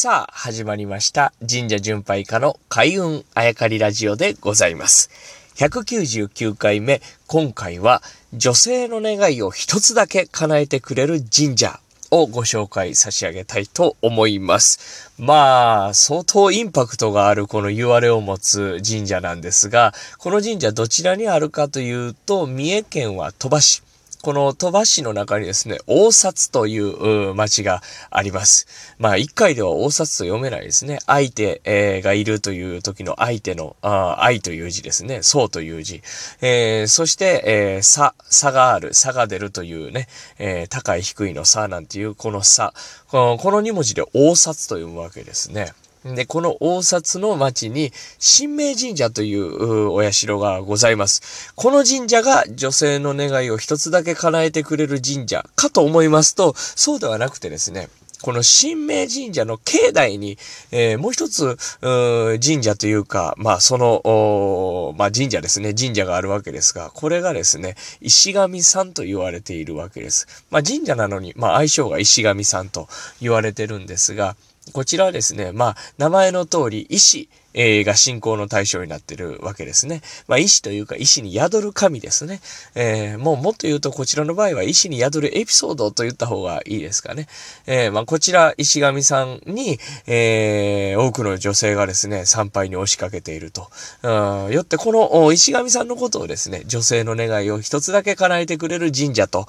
さあ、始まりました。神社巡拝家の開運あやかりラジオでございます。199回目、今回は女性の願いを一つだけ叶えてくれる神社をご紹介差し上げたいと思います。まあ、相当インパクトがあるこの言われを持つ神社なんですが、この神社どちらにあるかというと、三重県は鳥羽市。この鳥羽市の中にですね、大札というう町があります。まあ、一回では大札と読めないですね。相手、えーがいるという時の相手の、あ愛という字ですね。そうという字。えーそして、えー差、差がある、差が出るというね、えー高い低いの差なんていうこの差。このこの2文字で大札と読むわけですね。で、この大札の町に、神明神社というお社がございます。この神社が女性の願いを一つだけ叶えてくれる神社かと思いますと、そうではなくてですね、この神明神社の境内に、えーもう一つ、う神社というか、まあ、その、まあ、神社ですね。神社があるわけですが、これがですね、石神さんと言われているわけです。まあ、神社なのに、まあ、愛称が石神さんと言われてるんですが、こちらはですね、まあ、名前の通り、石、えーが信仰の対象になってるわけですね。まあ、石というか、石に宿る神ですね。えーもうもっと言うと、こちらの場合は、石に宿るエピソードと言った方がいいですかね。えーまあ、こちら、石神さんに、え多くの女性がですね、参拝に押しかけていると。うんよって、この石神さんのことをですね、女性の願いを一つだけ叶えてくれる神社と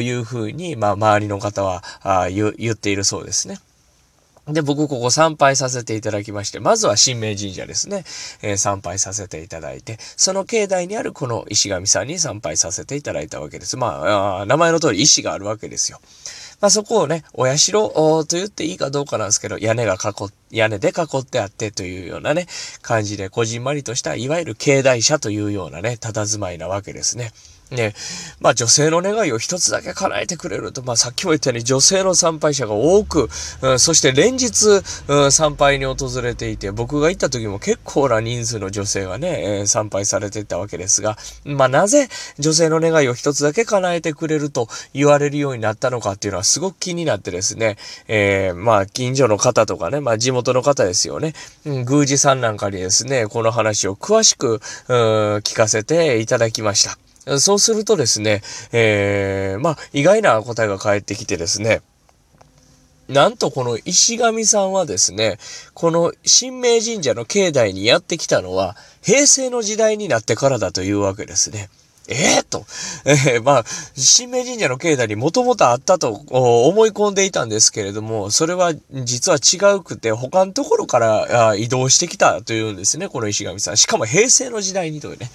いうふうに、まあ、周りの方はあ言っているそうですね。で、僕ここ参拝させていただきまして、まずは神明神社ですね、えー参拝させていただいて、その境内にあるこの石神さんに参拝させていただいたわけです。まあ、名前の通り石があるわけですよ。まあそこをね、お社と言っていいかどうかなんですけど、屋根が囲、屋根で囲ってあってというようなね、感じで、こじんまりとした、いわゆる境内車というようなね、佇まいなわけですね。ね、まあ女性の願いを一つだけ叶えてくれると、まあさっきも言ったように女性の参拝者が多く、うんそして連日、うん参拝に訪れていて、僕が行った時も結構な人数の女性がね、えー参拝されてたわけですが、まあなぜ女性の願いを一つだけ叶えてくれると言われるようになったのかっていうのはすごく気になってですね、えーまあ近所の方とかね、まあ地元の方ですよね、うん宮司さんなんかにですね、この話を詳しく、うん聞かせていただきました。そうするとですね、えー、まあ、意外な答えが返ってきてですね、なんとこの石神さんはですね、この神明神社の境内にやってきたのは、平成の時代になってからだというわけですね。ええと、えーまあ、神明神社の境内にもともとあったと思い込んでいたんですけれども、それは実は違うくて、他のところから移動してきたというんですね、この石神さん。しかも平成の時代にというね。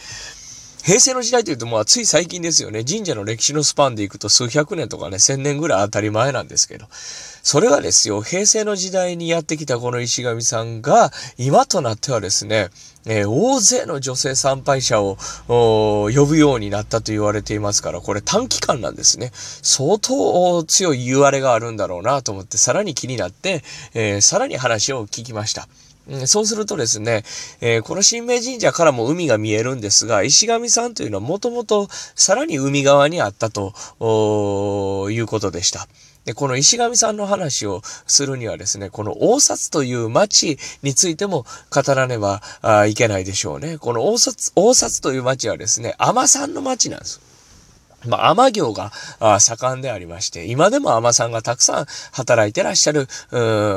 平成の時代というと、まあ、つい最近ですよね。神社の歴史のスパンでいくと数百年とかね、千年ぐらい当たり前なんですけど。それがですよ、平成の時代にやってきたこの石神さんが、今となってはですね、えー大勢の女性参拝者を呼ぶようになったと言われていますから、これ短期間なんですね。相当強い言われがあるんだろうなと思って、さらに気になって、えーさらに話を聞きました。うんそうするとですね、えーこの神明神社からも海が見えるんですが、石神さんというのはもともとさらに海側にあったということでした。で、この石神さんの話をするにはですね、この大札という町についても語らねばいけないでしょうね。この大札、大札という町はですね、海女さんの町なんです。まあ、海業が盛んでありまして、今でも海さんがたくさん働いてらっしゃる、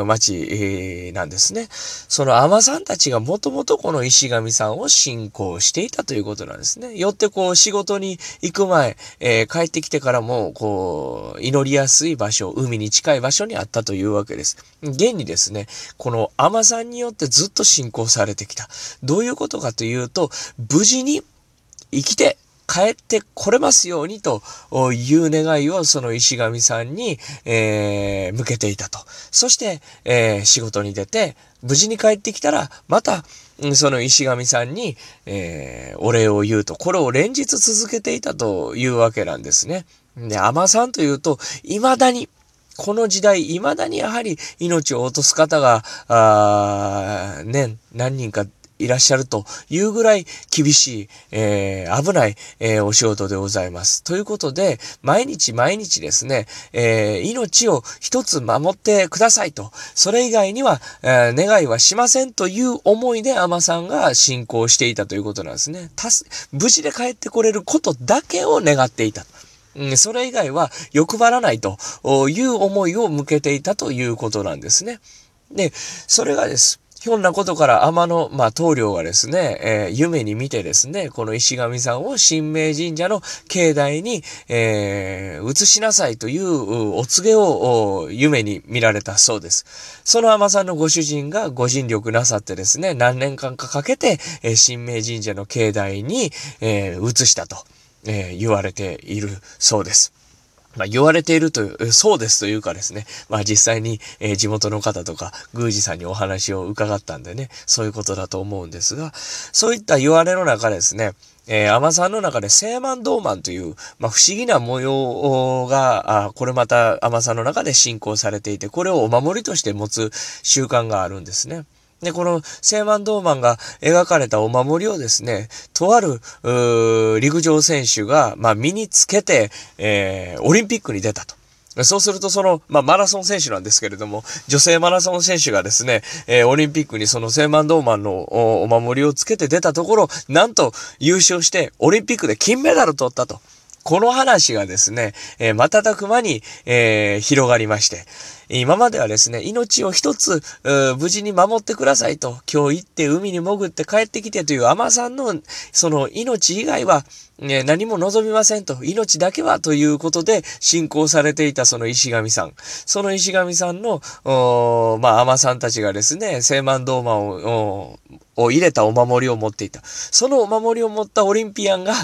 町、なんですね。その海さんたちがもともとこの石神さんを信仰していたということなんですね。よってこう仕事に行く前、えー帰ってきてからも、こう、祈りやすい場所、海に近い場所にあったというわけです。現にですね、この海さんによってずっと信仰されてきた。どういうことかというと、無事に生きて帰ってこれますようにという願いをその石神さんに、えー向けていたと。そして、えー仕事に出て、無事に帰ってきたら、また、その石神さんに、えーお礼を言うと。これを連日続けていたというわけなんですね。で、海さんというと、未だに、この時代、未だにやはり命を落とす方が、あね、何人かいらっしゃるというぐらい厳しい、えー、危ない、えー、お仕事でございます。ということで、毎日毎日ですね、えー、命を一つ守ってくださいと、それ以外には、えー、願いはしませんという思いで海女さんが信仰していたということなんですね。たす、無事で帰ってこれることだけを願っていた。それ以外は欲張らないという思いを向けていたということなんですね。で、それがです。ひょんなことから天の、まあ、棟梁がですね、えー、夢に見てですね、この石神さんを神明神社の境内に、えー、移しなさいというお告げを夢に見られたそうです。その天さんのご主人がご尽力なさってですね、何年間かかけて、えー、神明神社の境内に、えー、移したと、え、言われているそうです。まあ、言われているという、そうですというかですね、まあ実際に、えー、地元の方とか、宮司さんにお話を伺ったんでね、そういうことだと思うんですが、そういった言われの中ですね、えー、アマさんの中で聖満銅満という、まあ、不思議な模様が、あこれまたアマさんの中で信仰されていて、これをお守りとして持つ習慣があるんですね。で、この聖マンドーマンが描かれたお守りをですね、とある、陸上選手が、まあ、身につけて、えー、オリンピックに出たと。そうすると、その、まあ、マラソン選手なんですけれども、女性マラソン選手がですね、えー、オリンピックにその聖マンドーマンのお守りをつけて出たところ、なんと優勝して、オリンピックで金メダル取ったと。この話がですね、えー、瞬く間に、えー、広がりまして、今まではですね、命を一つ、無事に守ってくださいと、今日行って海に潜って帰ってきてという甘さんの、その命以外は、ね、何も望みませんと、命だけはということで信仰されていたその石神さん。その石神さんの、まあ、甘さんたちがですね、聖満銅馬を、を入れたお守りを持っていた。そのお守りを持ったオリンピアンが、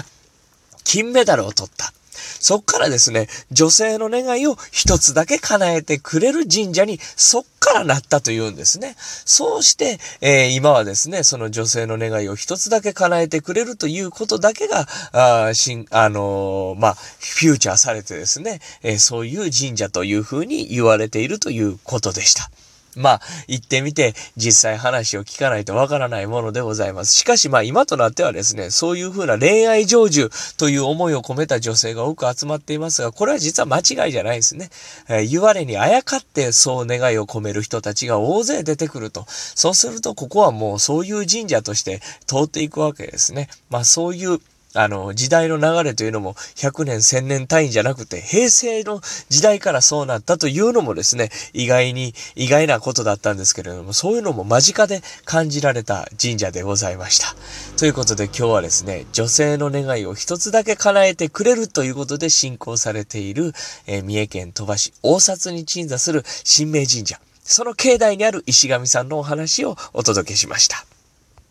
金メダルを取った。そっからですね、女性の願いを一つだけ叶えてくれる神社にそっからなったというんですね。そうして、えー、今はですね、その女性の願いを一つだけ叶えてくれるということだけが、あしん、あのー、まあ、フューチャーされてですね、えー、そういう神社というふうに言われているということでした。まあ、行ってみて、実際話を聞かないとわからないものでございます。しかしまあ、今となってはですね、そういうふうな恋愛成就という思いを込めた女性が多く集まっていますが、これは実は間違いじゃないですね。えー、言われにあやかってそう願いを込める人たちが大勢出てくると。そうすると、ここはもうそういう神社として通っていくわけですね。まあ、そういうあの、時代の流れというのも100年、1000年単位じゃなくて、平成の時代からそうなったというのもですね、意外に、意外なことだったんですけれども、そういうのも間近で感じられた神社でございました。ということで今日はですね、女性の願いを一つだけ叶えてくれるということで信仰されている、えー、三重県鳥羽市大札に鎮座する神明神社。その境内にある石神さんのお話をお届けしました。